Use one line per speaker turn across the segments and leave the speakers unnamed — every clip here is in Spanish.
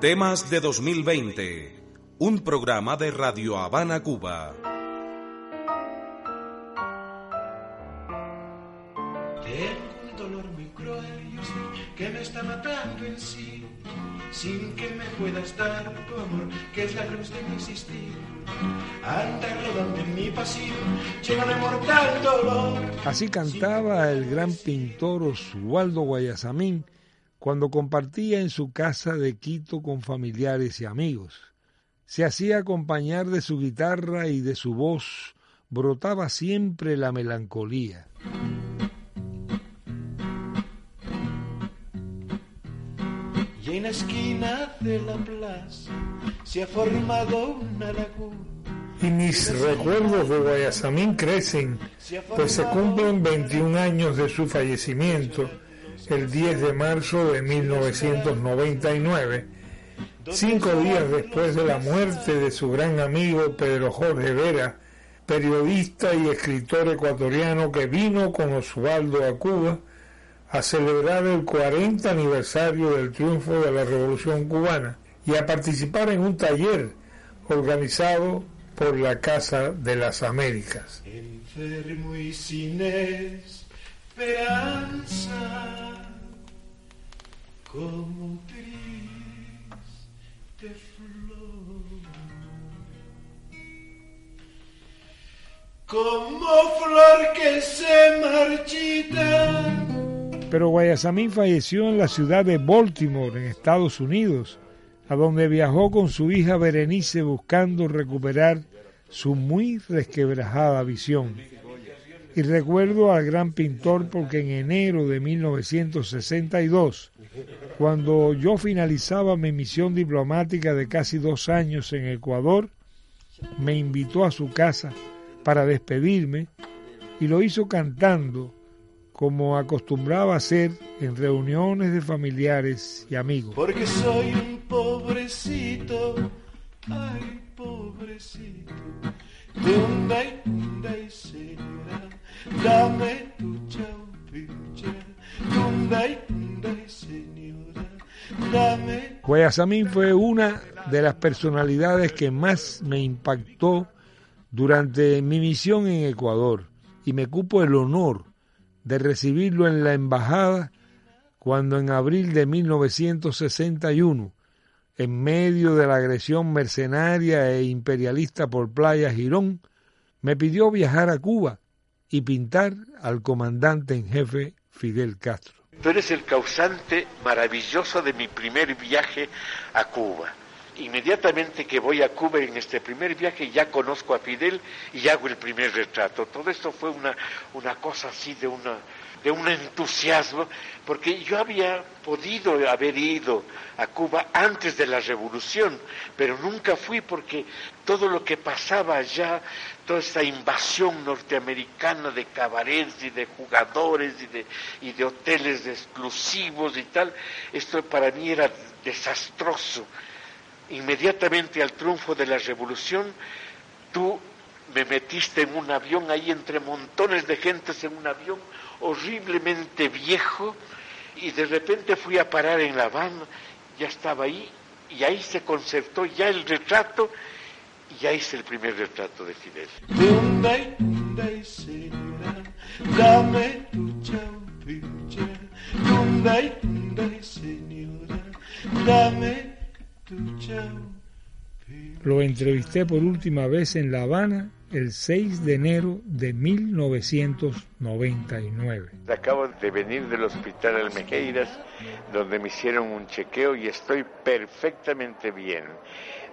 Temas de 2020, un programa de Radio Habana, Cuba.
Tengo un dolor muy cruel, yo sé, que me está matando en sí, sin que me puedas dar tu amor, que es la cruz de mi existir. Anda rodando en mi pasión, lleno de mortal dolor.
Así cantaba el gran pintor Oswaldo Guayasamín cuando compartía en su casa de Quito con familiares y amigos. Se hacía acompañar de su guitarra y de su voz brotaba siempre la melancolía.
Y en la esquina de la plaza se ha formado una laguna.
Y mis recuerdos de Guayasamín crecen, pues se cumplen 21 años de su fallecimiento, el 10 de marzo de 1999, cinco días después de la muerte de su gran amigo Pedro Jorge Vera, periodista y escritor ecuatoriano que vino con Osvaldo a Cuba a celebrar el 40 aniversario del triunfo de la Revolución cubana y a participar en un taller organizado por la Casa de las Américas.
Esperanza, como triste flor, como flor que se marchita.
Pero Guayasamín falleció en la ciudad de Baltimore, en Estados Unidos, a donde viajó con su hija Berenice buscando recuperar su muy resquebrajada visión. Y recuerdo al gran pintor porque en enero de 1962, cuando yo finalizaba mi misión diplomática de casi dos años en Ecuador, me invitó a su casa para despedirme y lo hizo cantando como acostumbraba hacer en reuniones de familiares y amigos.
Porque soy un pobrecito, ay pobrecito, y tunda y dame tu chaupincha, tunda y tunda y señora, dame...
Fue una de las personalidades que más me impactó durante mi misión en Ecuador y me cupo el honor de recibirlo en la embajada cuando en abril de 1961, en medio de la agresión mercenaria e imperialista por Playa Girón, me pidió viajar a Cuba y pintar al comandante en jefe Fidel Castro.
Tú eres el causante maravilloso de mi primer viaje a Cuba. Inmediatamente que voy a Cuba en este primer viaje ya conozco a Fidel y hago el primer retrato. Todo esto fue una, una cosa así de, una, de un entusiasmo, porque yo había podido haber ido a Cuba antes de la revolución, pero nunca fui porque todo lo que pasaba allá, toda esta invasión norteamericana de cabarets y de jugadores y de, y de hoteles exclusivos y tal, esto para mí era desastroso. Inmediatamente al triunfo de la revolución, tú me metiste en un avión ahí entre montones de gentes en un avión horriblemente viejo y de repente fui a parar en La Habana, ya estaba ahí y ahí se concertó ya el retrato y ya hice el primer retrato de Fidel.
Dame tu champincha, señora, dame
lo entrevisté por última vez en La Habana el 6 de enero de 1999.
Acabo de venir del hospital Almejeiras, donde me hicieron un chequeo y estoy perfectamente bien,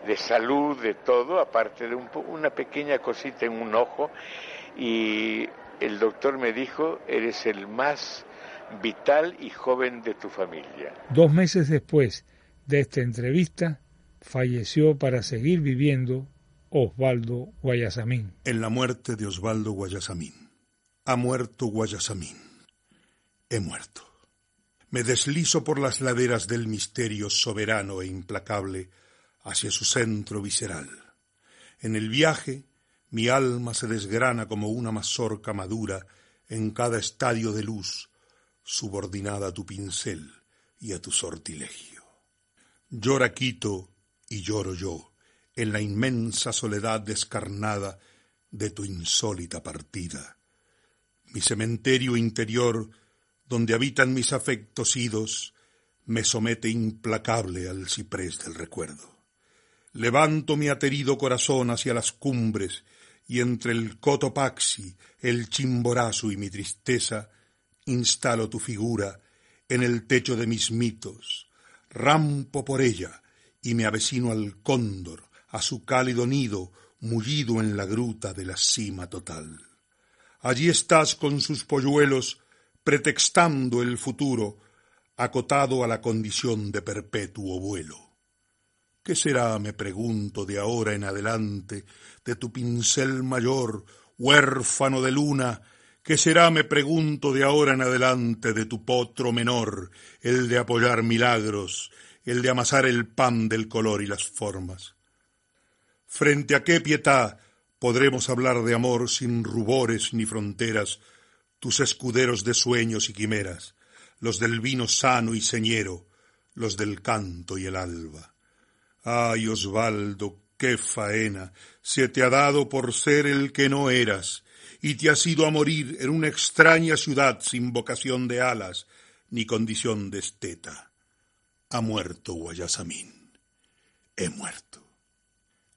de salud, de todo, aparte de una pequeña cosita en un ojo. Y el doctor me dijo, eres el más vital y joven de tu familia.
Dos meses después, de esta entrevista falleció para seguir viviendo Osvaldo Guayasamín.
En la muerte de Osvaldo Guayasamín. Ha muerto Guayasamín. He muerto. Me deslizo por las laderas del misterio soberano e implacable hacia su centro visceral. En el viaje, mi alma se desgrana como una mazorca madura en cada estadio de luz, subordinada a tu pincel y a tu sortilegio. Llora Quito y lloro yo en la inmensa soledad descarnada de tu insólita partida. Mi cementerio interior, donde habitan mis afectos idos, me somete implacable al ciprés del recuerdo. Levanto mi aterido corazón hacia las cumbres y entre el Cotopaxi, el Chimborazo y mi tristeza, instalo tu figura en el techo de mis mitos, rampo por ella y me avecino al cóndor, a su cálido nido, mullido en la gruta de la cima total. Allí estás con sus polluelos, pretextando el futuro, acotado a la condición de perpetuo vuelo. ¿Qué será, me pregunto, de ahora en adelante, de tu pincel mayor, huérfano de luna? ¿Qué será, me pregunto, de ahora en adelante, de tu potro menor, el de apoyar milagros, el de amasar el pan del color y las formas? ¿Frente a qué pietad podremos hablar de amor sin rubores ni fronteras, tus escuderos de sueños y quimeras? los del vino sano y señero, los del canto y el alba. Ay, Osvaldo, qué faena se te ha dado por ser el que no eras, y te has ido a morir en una extraña ciudad sin vocación de alas ni condición de esteta. Ha muerto Guayasamín. He muerto.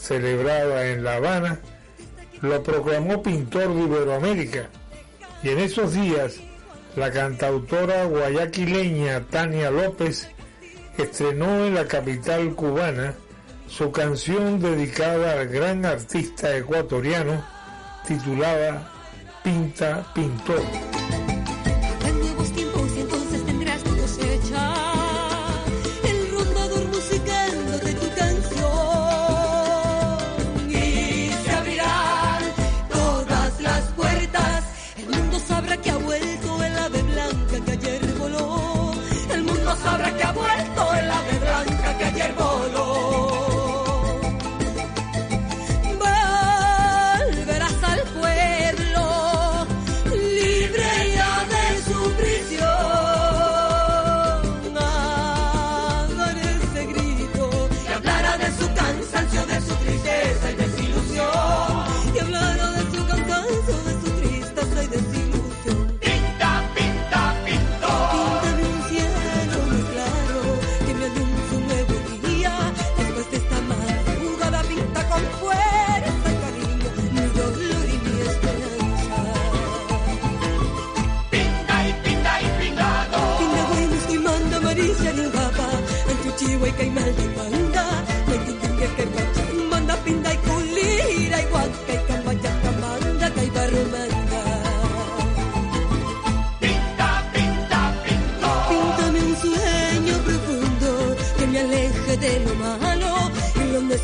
celebrada en La Habana, lo proclamó pintor de Iberoamérica. Y en esos días, la cantautora guayaquileña Tania López estrenó en la capital cubana su canción dedicada al gran artista ecuatoriano titulada Pinta Pintor.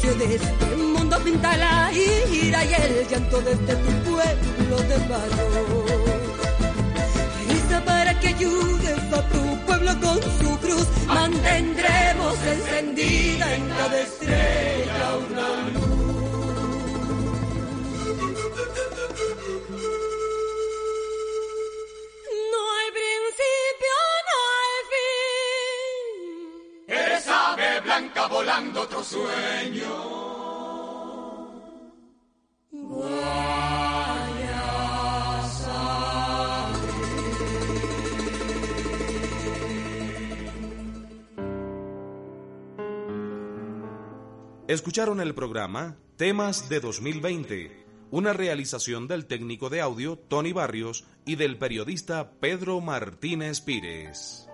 espacio de este mundo pinta la ira y el llanto desde este tu pueblo de barro. Risa para que ayude
Escucharon el programa Temas de 2020, una realización del técnico de audio Tony Barrios y del periodista Pedro Martínez Pírez.